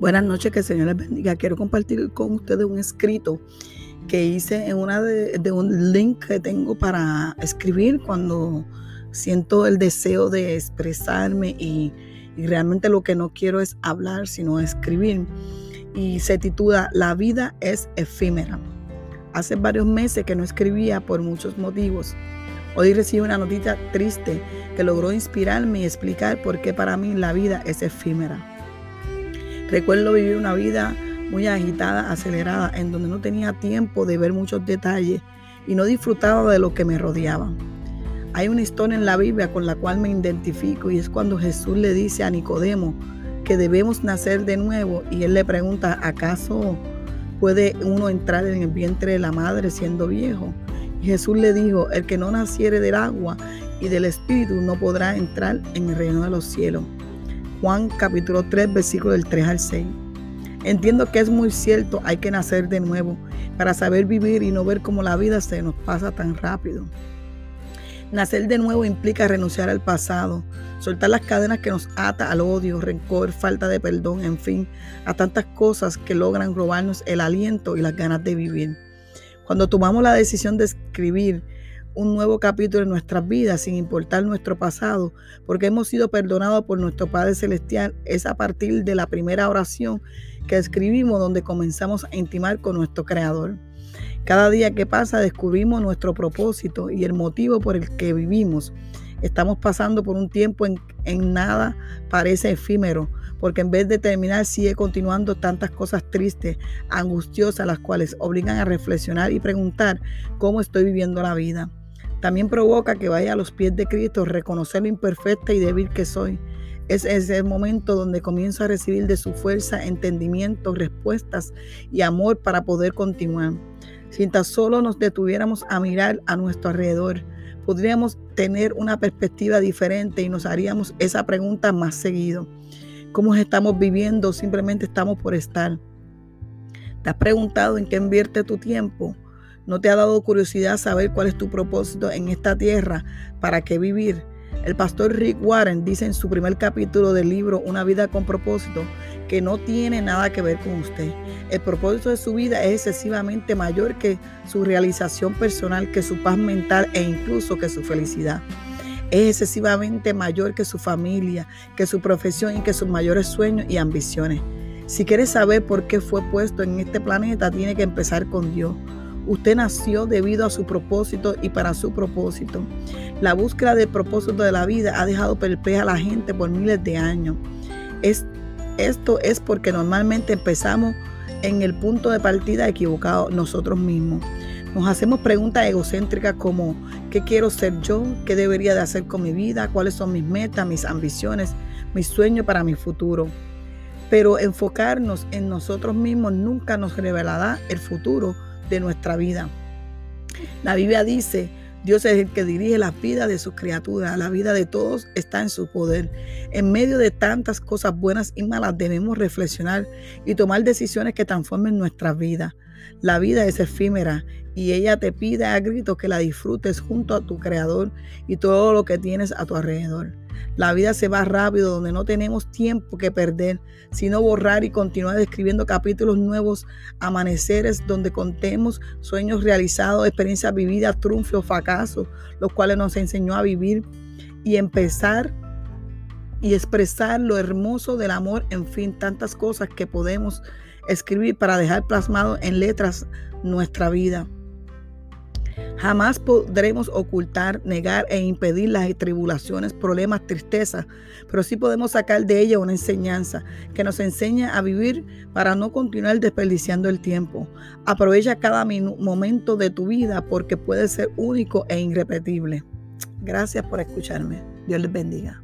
Buenas noches, que el Señor les bendiga. Quiero compartir con ustedes un escrito que hice en una de, un link que tengo para escribir cuando siento el deseo de expresarme y, realmente lo que no quiero es hablar, sino escribir. Y se titula La vida es efímera. Hace varios meses que no escribía por muchos motivos. Hoy recibí una noticia triste que logró inspirarme y explicar por qué para mí la vida es efímera. Recuerdo vivir una vida muy agitada, acelerada, en donde no tenía tiempo de ver muchos detalles y no disfrutaba de lo que me rodeaba. Hay una historia en la Biblia con la cual me identifico y es cuando Jesús le dice a Nicodemo que debemos nacer de nuevo y él le pregunta, ¿acaso puede uno entrar en el vientre de la madre siendo viejo? Y Jesús le dijo, el que no naciere del agua y del Espíritu no podrá entrar en el reino de los cielos. Juan capítulo 3, versículo del 3 al 6. Entiendo que es muy cierto, hay que nacer de nuevo para saber vivir y no ver cómo la vida se nos pasa tan rápido. Nacer de nuevo implica renunciar al pasado, soltar las cadenas que nos ata al odio, rencor, falta de perdón, en fin, a tantas cosas que logran robarnos el aliento y las ganas de vivir. Cuando tomamos la decisión de escribir un nuevo capítulo en nuestras vidas sin importar nuestro pasado, porque hemos sido perdonados por nuestro Padre Celestial. Es a partir de la primera oración que escribimos donde comenzamos a intimar con nuestro Creador. Cada día que pasa descubrimos nuestro propósito y el motivo por el que vivimos. Estamos pasando por un tiempo en, en nada parece efímero, porque en vez de terminar sigue continuando tantas cosas tristes, angustiosas, las cuales obligan a reflexionar y preguntar cómo estoy viviendo la vida. También provoca que vaya a los pies de Cristo, reconocer lo imperfecta y débil que soy. Es ese momento donde comienzo a recibir de su fuerza, entendimiento, respuestas y amor para poder continuar. Si tan solo nos detuviéramos a mirar a nuestro alrededor, podríamos tener una perspectiva diferente y nos haríamos esa pregunta más seguido. ¿Cómo estamos viviendo? Simplemente estamos por estar. ¿Te has preguntado en qué invierte tu tiempo? ¿No te ha dado curiosidad saber cuál es tu propósito en esta tierra? ¿Para qué vivir? El pastor Rick Warren dice en su primer capítulo del libro Una vida con propósito que no tiene nada que ver con usted. El propósito de su vida es excesivamente mayor que su realización personal, que su paz mental e incluso que su felicidad. Es excesivamente mayor que su familia, que su profesión y que sus mayores sueños y ambiciones. Si quieres saber por qué fue puesto en este planeta, tiene que empezar con Dios. Usted nació debido a su propósito y para su propósito. La búsqueda del propósito de la vida ha dejado perpleja a la gente por miles de años. Es, esto es porque normalmente empezamos en el punto de partida equivocado nosotros mismos. Nos hacemos preguntas egocéntricas como ¿qué quiero ser yo? ¿Qué debería de hacer con mi vida? ¿Cuáles son mis metas, mis ambiciones, mis sueños para mi futuro? Pero enfocarnos en nosotros mismos nunca nos revelará el futuro de nuestra vida. La Biblia dice, Dios es el que dirige la vida de sus criaturas, la vida de todos está en su poder. En medio de tantas cosas buenas y malas debemos reflexionar y tomar decisiones que transformen nuestra vida. La vida es efímera y ella te pide a gritos que la disfrutes junto a tu Creador y todo lo que tienes a tu alrededor. La vida se va rápido, donde no tenemos tiempo que perder, sino borrar y continuar escribiendo capítulos nuevos, amaneceres donde contemos sueños realizados, experiencias vividas, triunfos, fracasos, los cuales nos enseñó a vivir y empezar y expresar lo hermoso del amor, en fin, tantas cosas que podemos escribir para dejar plasmado en letras nuestra vida. Jamás podremos ocultar, negar e impedir las tribulaciones, problemas, tristezas, pero sí podemos sacar de ella una enseñanza que nos enseña a vivir para no continuar desperdiciando el tiempo. Aprovecha cada momento de tu vida porque puede ser único e irrepetible. Gracias por escucharme. Dios les bendiga.